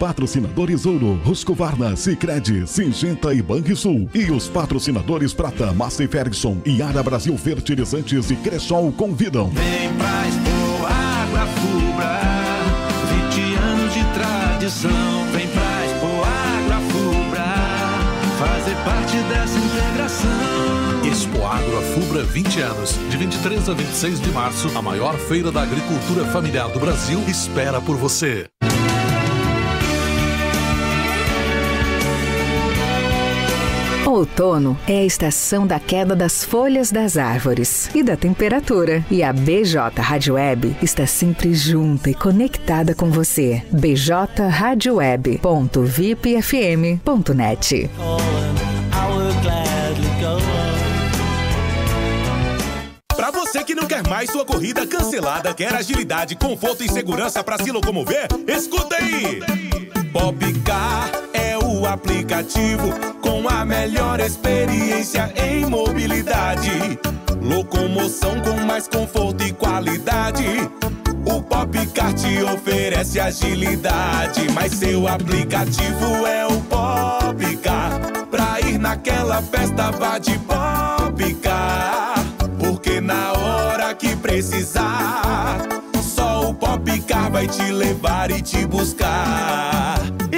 patrocinadores Ouro, Husqvarna, Sicredi, Singenta e Banrisul. E os patrocinadores Prata, Massey Ferguson e Ara Brasil Fertilizantes e Cressol convidam. Vem pra Expo Água Fubra, 20 anos de tradição. Vem pra Expo Água Fubra, fazer parte dessa integração. Expo Agro Fubra 20 anos, de 23 a 26 de março, a maior feira da agricultura familiar do Brasil espera por você. Outono é a estação da queda das folhas das árvores e da temperatura. E a BJ Rádio Web está sempre junta e conectada com você. bjradioweb.vipfm.net Pra você que não quer mais sua corrida cancelada, quer agilidade, conforto e segurança pra se locomover, escuta aí! Popcar aplicativo com a melhor experiência em mobilidade. Locomoção com mais conforto e qualidade. O Popcar te oferece agilidade, mas seu aplicativo é o Popcar. Pra ir naquela festa, vá de Popcar. Porque na hora que precisar, só o Popcar vai te levar e te buscar.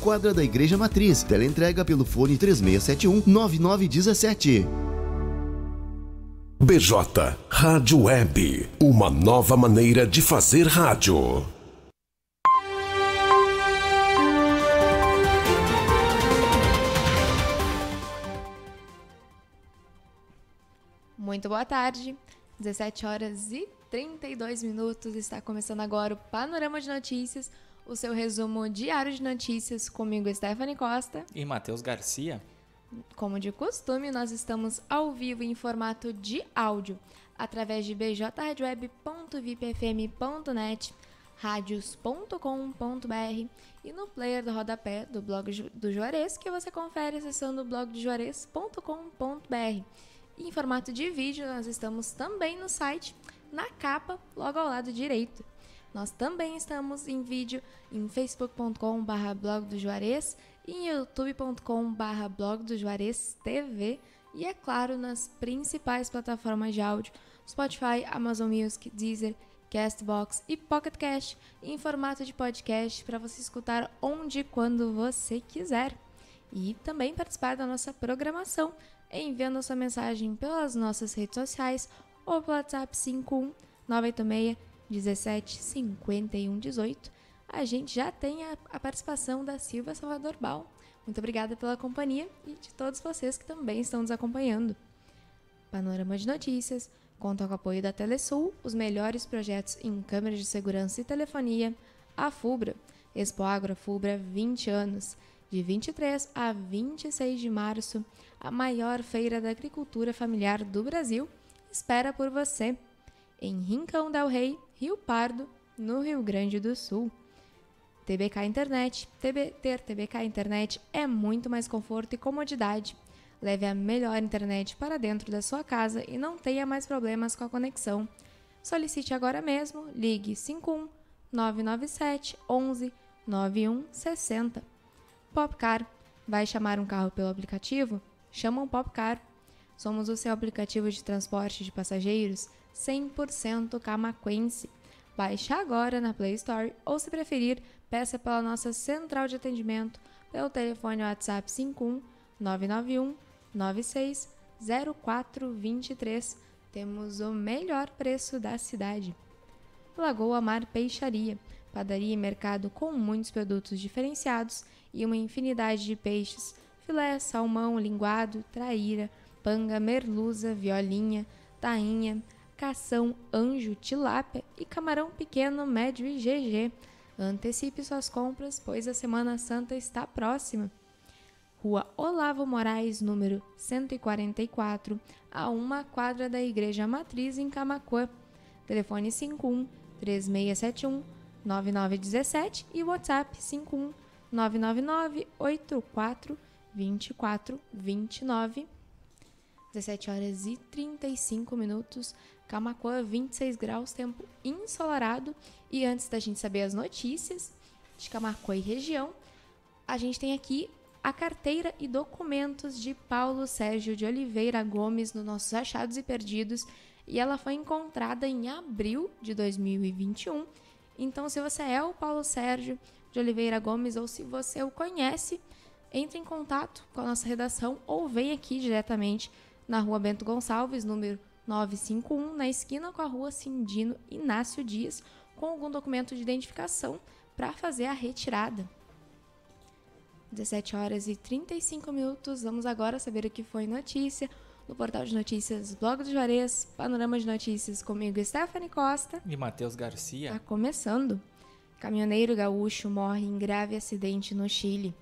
quadra da Igreja Matriz. Teleentrega pelo fone 3671 9917. BJ Rádio Web, uma nova maneira de fazer rádio. Muito boa tarde, 17 horas e 32 minutos. Está começando agora o Panorama de Notícias, o seu resumo diário de notícias comigo, Stephanie Costa. E Matheus Garcia. Como de costume, nós estamos ao vivo em formato de áudio, através de bjradioweb.vipfm.net, radios.com.br e no player do rodapé do blog do Juarez, que você confere acessando blogdojuarez.com.br. E em formato de vídeo, nós estamos também no site, na capa, logo ao lado direito. Nós também estamos em vídeo em facebook.com.br blog do Juarez e em youtube.com.br blog do Juarez TV e, é claro, nas principais plataformas de áudio, Spotify, Amazon Music, Deezer, Castbox e Pocket Cast em formato de podcast para você escutar onde e quando você quiser. E também participar da nossa programação enviando a sua mensagem pelas nossas redes sociais ou pelo WhatsApp 51 986 17 51 18. A gente já tem a, a participação da Silva Salvador Bal. Muito obrigada pela companhia e de todos vocês que também estão nos acompanhando. Panorama de Notícias conta com o apoio da Telesul, os melhores projetos em câmeras de segurança e telefonia, a FUBRA, Expo Agro FUBRA 20 anos, de 23 a 26 de março, a maior feira da agricultura familiar do Brasil, espera por você, em Rincão del Rei, Rio Pardo, no Rio Grande do Sul. TBK Internet. TB, ter TBK Internet é muito mais conforto e comodidade. Leve a melhor internet para dentro da sua casa e não tenha mais problemas com a conexão. Solicite agora mesmo, ligue 51 997 11 9160. Popcar, vai chamar um carro pelo aplicativo? Chama um Popcar. Somos o seu aplicativo de transporte de passageiros 100% camaquense. Baixe agora na Play Store ou, se preferir, peça pela nossa central de atendimento pelo telefone WhatsApp 51 991 96 0423. Temos o melhor preço da cidade. Lagoa Mar Peixaria, padaria e mercado com muitos produtos diferenciados e uma infinidade de peixes, filé, salmão, linguado, traíra, panga, merluza, violinha, tainha, cação, anjo, tilápia e camarão pequeno, médio e GG. Antecipe suas compras, pois a Semana Santa está próxima. Rua Olavo Moraes, número 144, a uma quadra da Igreja Matriz em Camacuã. Telefone 51 3671 9917 e WhatsApp 51 999 84 24 29. 17 horas e 35 minutos. Camacuã, 26 graus, tempo ensolarado. E antes da gente saber as notícias de Camacuã e região, a gente tem aqui a carteira e documentos de Paulo Sérgio de Oliveira Gomes nos nossos achados e perdidos. E ela foi encontrada em abril de 2021. Então, se você é o Paulo Sérgio de Oliveira Gomes ou se você o conhece, entre em contato com a nossa redação ou vem aqui diretamente na rua Bento Gonçalves, número 951, na esquina com a rua Cindino Inácio Dias, com algum documento de identificação para fazer a retirada. 17 horas e 35 minutos. Vamos agora saber o que foi notícia no portal de notícias Blog do Juarez, Panorama de Notícias comigo, Stephanie Costa. E Matheus Garcia. Tá começando. Caminhoneiro gaúcho morre em grave acidente no Chile.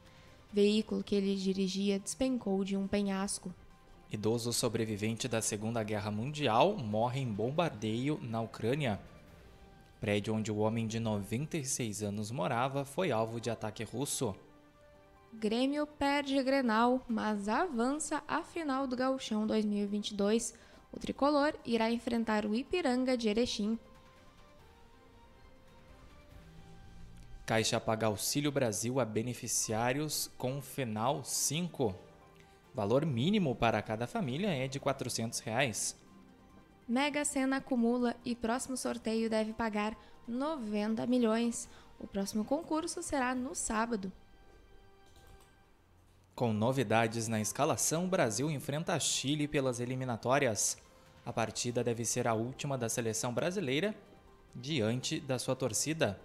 Veículo que ele dirigia despencou de um penhasco. Idoso sobrevivente da Segunda Guerra Mundial morre em bombardeio na Ucrânia. Prédio onde o homem de 96 anos morava foi alvo de ataque russo. Grêmio perde Grenal, mas avança a final do Gauchão 2022. O tricolor irá enfrentar o Ipiranga de Erechim. Caixa paga Auxílio Brasil a beneficiários com FENAL 5. Valor mínimo para cada família é de 400 reais. Mega Sena acumula e próximo sorteio deve pagar 90 milhões. O próximo concurso será no sábado. Com novidades na escalação, o Brasil enfrenta Chile pelas eliminatórias. A partida deve ser a última da seleção brasileira diante da sua torcida.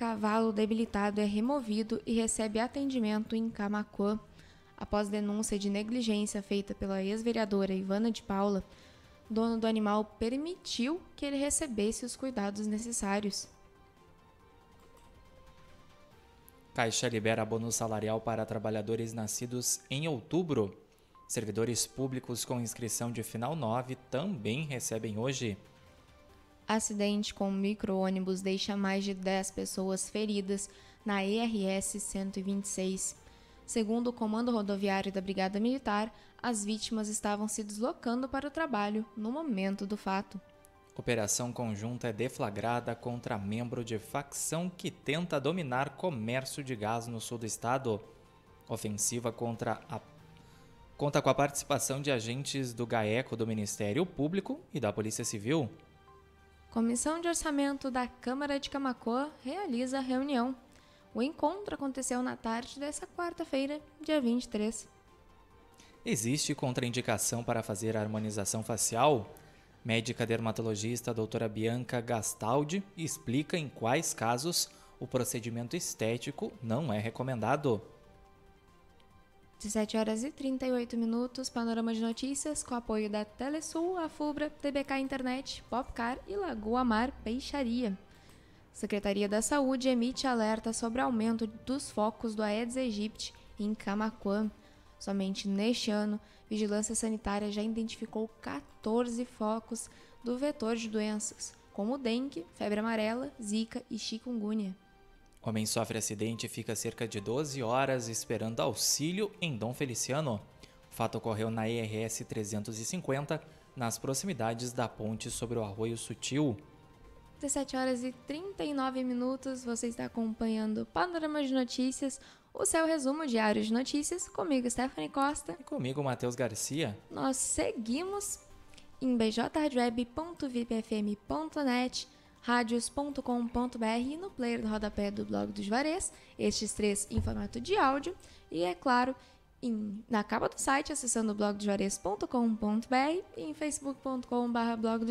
Cavalo debilitado é removido e recebe atendimento em Camacuã. Após denúncia de negligência feita pela ex-vereadora Ivana de Paula, dono do animal permitiu que ele recebesse os cuidados necessários. Caixa libera bônus salarial para trabalhadores nascidos em outubro. Servidores públicos com inscrição de final 9 também recebem hoje. Acidente com micro-ônibus deixa mais de 10 pessoas feridas na ERS 126. Segundo o Comando Rodoviário da Brigada Militar, as vítimas estavam se deslocando para o trabalho no momento do fato. Operação conjunta é deflagrada contra membro de facção que tenta dominar comércio de gás no sul do estado. Ofensiva contra a conta com a participação de agentes do GAECO do Ministério Público e da Polícia Civil. Comissão de Orçamento da Câmara de Camacoa realiza reunião. O encontro aconteceu na tarde dessa quarta-feira, dia 23. Existe contraindicação para fazer a harmonização facial? Médica dermatologista doutora Bianca Gastaldi explica em quais casos o procedimento estético não é recomendado. 17 horas e 38 minutos, panorama de notícias com apoio da Telesul, Fubra, TBK Internet, Popcar e Lagoa Mar Peixaria. Secretaria da Saúde emite alerta sobre aumento dos focos do Aedes aegypti em Camaquã. Somente neste ano, Vigilância Sanitária já identificou 14 focos do vetor de doenças, como dengue, febre amarela, zika e chikungunya. Homem sofre acidente e fica cerca de 12 horas esperando auxílio em Dom Feliciano. O fato ocorreu na ERS 350, nas proximidades da ponte sobre o Arroio Sutil. 17 horas e 39 minutos, você está acompanhando o Panorama de Notícias, o seu resumo diário de notícias, comigo Stephanie Costa. E comigo Matheus Garcia. Nós seguimos em bjradioweb.vipfm.net, radios.com.br e no player do rodapé do blog dos Juarez, estes três em formato de áudio, e é claro, em, na capa do site, acessando blogdojuarez.com.br e em facebook.com.br blog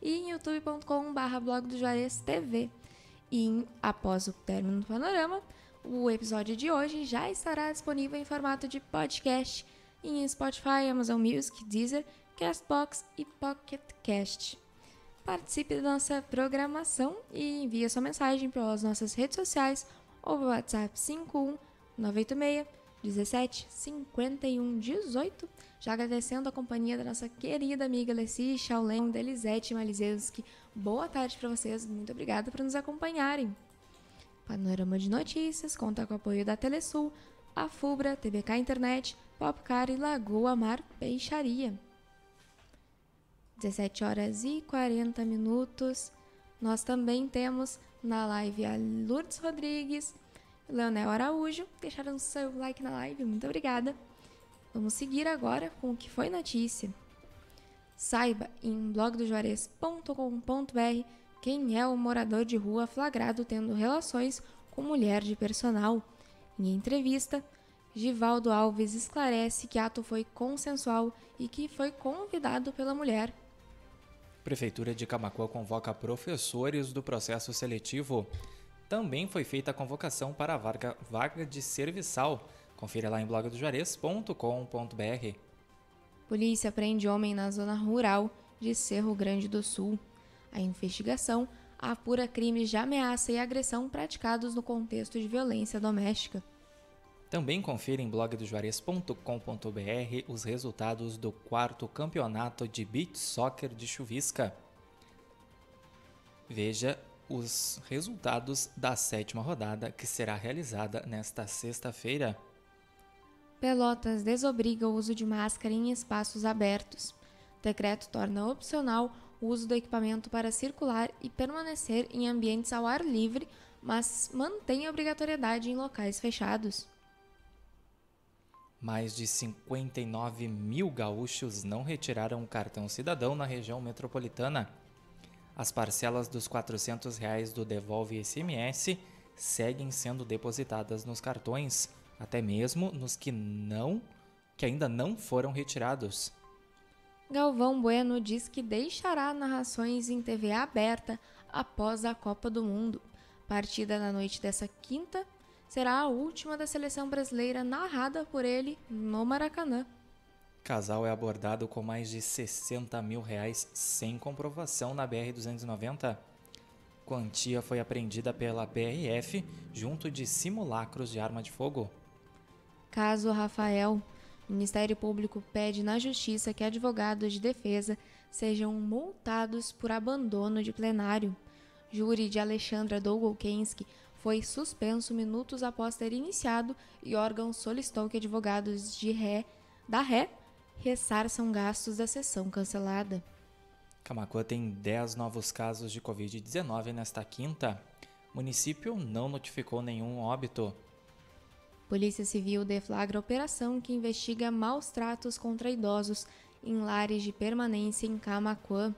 e em youtube.com.br blog. E após o término do panorama, o episódio de hoje já estará disponível em formato de podcast em Spotify, Amazon Music, Deezer, Castbox e Pocket Cast. Participe da nossa programação e envie sua mensagem pelas nossas redes sociais ou pelo WhatsApp 51 986 17 51 18. Já agradecendo a companhia da nossa querida amiga Leci Shaolem, Delisete Malizewski. Boa tarde para vocês, muito obrigada por nos acompanharem. Panorama de Notícias conta com o apoio da Telesul, a Fubra, TBK Internet, Popcar e Lagoa Mar Peixaria. 17 horas e 40 minutos. Nós também temos na live a Lourdes Rodrigues, Leonel Araújo, deixaram seu like na live, muito obrigada. Vamos seguir agora com o que foi notícia. Saiba em blogdojuarez.com.br quem é o morador de rua flagrado tendo relações com mulher de personal. Em entrevista, Givaldo Alves esclarece que ato foi consensual e que foi convidado pela mulher. Prefeitura de Camacuã convoca professores do processo seletivo também foi feita a convocação para a vaga, vaga de serviçal. Confira lá em blogdojuarez.com.br. Polícia prende homem na zona rural de Cerro Grande do Sul. A investigação apura crimes de ameaça e agressão praticados no contexto de violência doméstica. Também confira em blogdojuarez.com.br os resultados do quarto campeonato de beach soccer de chuvisca. Veja os resultados da sétima rodada que será realizada nesta sexta-feira. Pelotas desobriga o uso de máscara em espaços abertos. Decreto torna opcional o uso do equipamento para circular e permanecer em ambientes ao ar livre, mas mantém a obrigatoriedade em locais fechados. Mais de 59 mil gaúchos não retiraram o cartão cidadão na região metropolitana. As parcelas dos 400 reais do Devolve SMS seguem sendo depositadas nos cartões, até mesmo nos que não, que ainda não foram retirados. Galvão Bueno diz que deixará narrações em TV aberta após a Copa do Mundo. Partida na noite dessa quinta será a última da seleção brasileira narrada por ele no Maracanã. Casal é abordado com mais de 60 mil reais sem comprovação na BR-290. Quantia foi apreendida pela PRF junto de simulacros de arma de fogo. Caso Rafael. O Ministério Público pede na Justiça que advogados de defesa sejam multados por abandono de plenário. Júri de Alexandra Dolgolkensky foi suspenso minutos após ter iniciado e órgão solicitou que advogados de ré da ré ressarçam gastos da sessão cancelada. Camacuã tem 10 novos casos de Covid-19 nesta quinta. Município não notificou nenhum óbito. Polícia Civil deflagra operação que investiga maus tratos contra idosos em lares de permanência em Camacuã.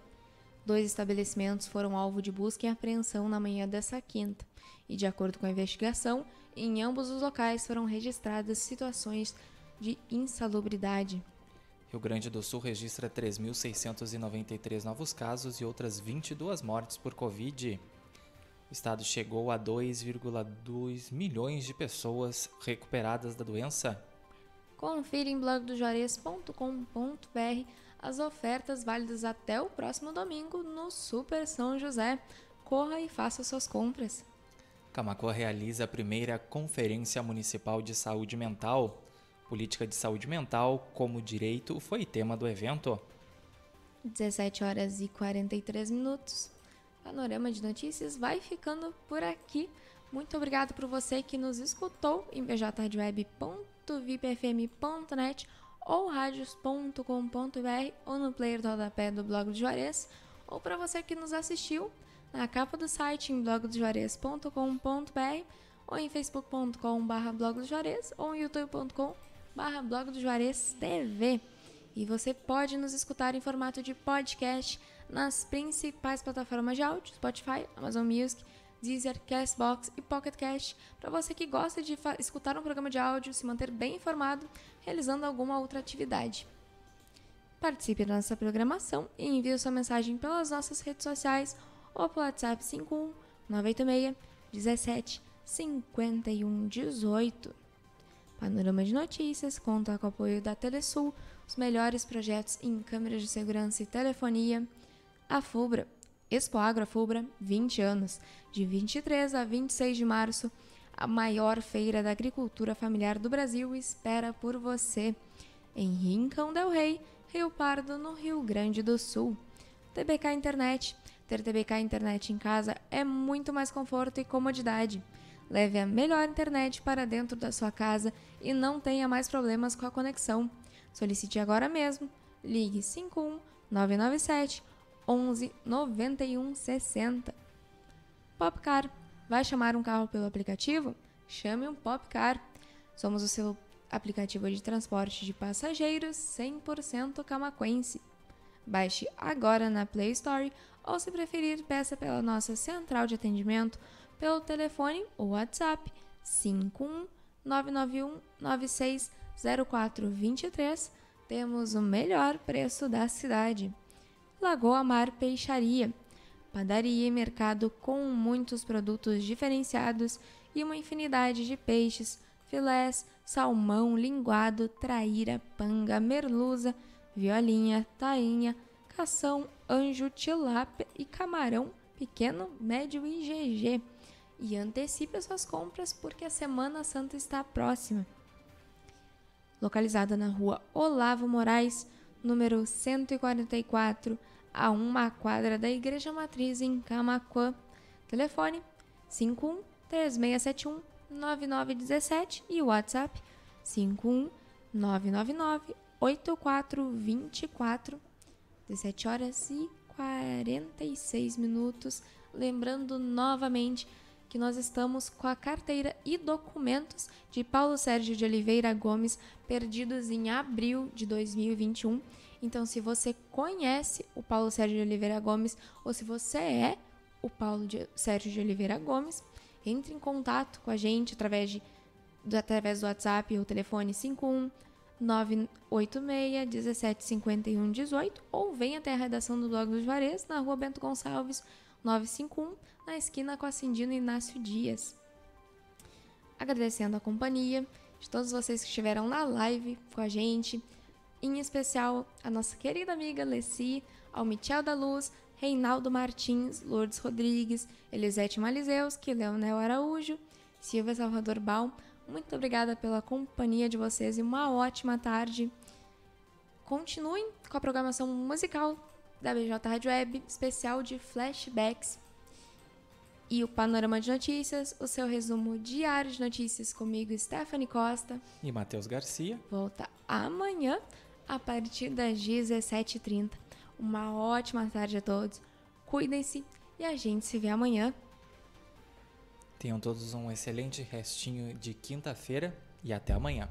Dois estabelecimentos foram alvo de busca e apreensão na manhã dessa quinta, e de acordo com a investigação, em ambos os locais foram registradas situações de insalubridade. Rio Grande do Sul registra 3.693 novos casos e outras 22 mortes por Covid. O estado chegou a 2,2 milhões de pessoas recuperadas da doença. Confira em blogdojuarez.com.br as ofertas válidas até o próximo domingo no Super São José. Corra e faça suas compras. Camacuã realiza a primeira Conferência Municipal de Saúde Mental. Política de saúde mental como direito foi tema do evento. 17 horas e 43 minutos. Panorama de Notícias vai ficando por aqui. Muito obrigado por você que nos escutou em bjradioweb.vipfm.net ou radios.com.br ou no player do rodapé do blog do Juarez, ou para você que nos assistiu na capa do site em blogdojuarez.com.br ou em facebook.com.br ou em youtube.com.br blog do Juarez TV. E você pode nos escutar em formato de podcast nas principais plataformas de áudio, Spotify, Amazon Music, Deezer, Castbox e Pocket Cast, para você que gosta de escutar um programa de áudio, se manter bem informado, realizando alguma outra atividade. Participe da nossa programação e envie sua mensagem pelas nossas redes sociais ou pelo WhatsApp 51 986 17 51 18. Panorama de Notícias conta com o apoio da Telesul, os melhores projetos em câmeras de segurança e telefonia. A FUBRA, Expo Agro FUBRA, 20 anos, de 23 a 26 de março, a maior feira da agricultura familiar do Brasil espera por você. Em Rincão del Rei, Rio Pardo, no Rio Grande do Sul. TBK Internet. Ter TBK Internet em casa é muito mais conforto e comodidade. Leve a melhor internet para dentro da sua casa e não tenha mais problemas com a conexão. Solicite agora mesmo. Ligue 51 997 11 91 60. Popcar. Vai chamar um carro pelo aplicativo? Chame um Popcar. Somos o seu aplicativo de transporte de passageiros 100% camaquense. Baixe agora na Play Store ou, se preferir, peça pela nossa central de atendimento pelo telefone ou WhatsApp 51 991 960423. Temos o melhor preço da cidade. Lagoa Mar Peixaria. Padaria e mercado com muitos produtos diferenciados e uma infinidade de peixes, filés, salmão, linguado, traíra, panga, merluza, violinha, tainha, cação, anjo, tilápia e camarão pequeno, médio e GG e antecipe as suas compras porque a Semana Santa está próxima. Localizada na rua Olavo Moraes, número 144, a uma quadra da Igreja Matriz em Camacuã. Telefone 51 3671 9917 e WhatsApp 51 999 8424 17 horas e 46 minutos. Lembrando novamente que nós estamos com a carteira e documentos de Paulo Sérgio de Oliveira Gomes perdidos em abril de 2021. Então, se você conhece o Paulo Sérgio de Oliveira Gomes ou se você é o Paulo de, Sérgio de Oliveira Gomes, entre em contato com a gente através, de, do, através do WhatsApp ou telefone 51 986 17 51 18 ou venha até a redação do blog dos Juarez na rua Bento Gonçalves 951, na esquina com a Cindino Inácio Dias. Agradecendo a companhia de todos vocês que estiveram na live com a gente, em especial a nossa querida amiga Leci, ao Michel da Luz, Reinaldo Martins, Lourdes Rodrigues, Elisete Malizeuski, Leonel Araújo, Silvia Salvador Baum. Muito obrigada pela companhia de vocês e uma ótima tarde. Continuem com a programação musical da BJ Rádio Web, especial de flashbacks. E o Panorama de Notícias, o seu resumo diário de notícias comigo, Stephanie Costa. E Matheus Garcia. Volta amanhã, a partir das 17h30. Uma ótima tarde a todos. Cuidem-se e a gente se vê amanhã. Tenham todos um excelente restinho de quinta-feira e até amanhã.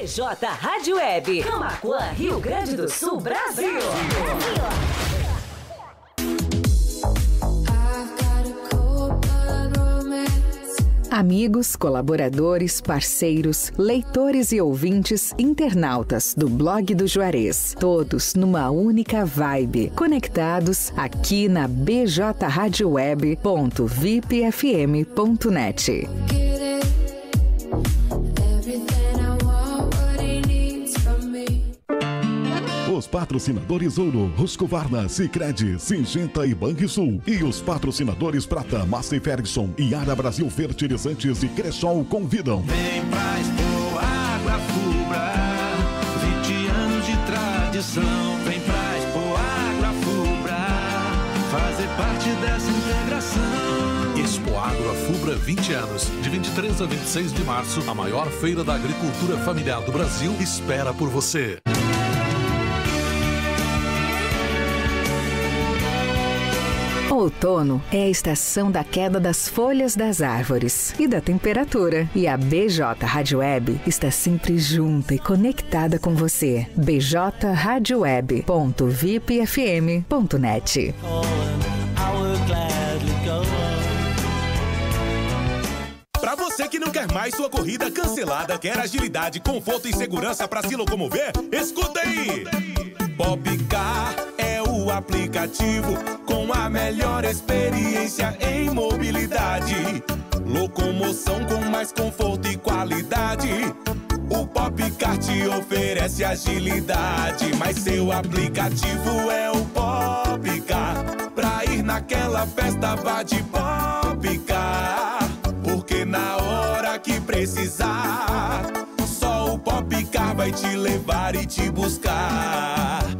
PJ Rádio Web, Camacuã, Rio Grande do Sul, Brasil. Brasil. Amigos, colaboradores, parceiros, leitores e ouvintes, internautas do blog do Juarez, todos numa única vibe, conectados aqui na bjradioweb.vipfm.net. patrocinadores Ouro, Ruscovarna, Sicredi, Singenta e Banrisul. E os patrocinadores Prata, Master Ferguson e Ara Brasil Fertilizantes e Cressol convidam. Vem pra Expo Água Fubra, 20 anos de tradição. Vem pra Expo Água Fubra, fazer parte dessa integração. Expo Agro Afubra 20 anos, de 23 a 26 de março, a maior feira da agricultura familiar do Brasil espera por você. Outono é a estação da queda das folhas das árvores e da temperatura. E a BJ Rádio Web está sempre junta e conectada com você. bjradioweb.vipfm.net Para você que não quer mais sua corrida cancelada, quer agilidade, conforto e segurança para se locomover, escuta aí! Popcar o aplicativo com a melhor experiência em mobilidade. Locomoção com mais conforto e qualidade. O Popcar te oferece agilidade, mas seu aplicativo é o Popcar. Pra ir naquela festa, vá de Popcar. Porque na hora que precisar, só o Popcar vai te levar e te buscar.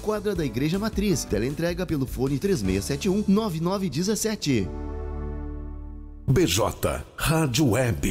quadra da Igreja Matriz. Teleentrega pelo fone 3671 9917. BJ Rádio Web.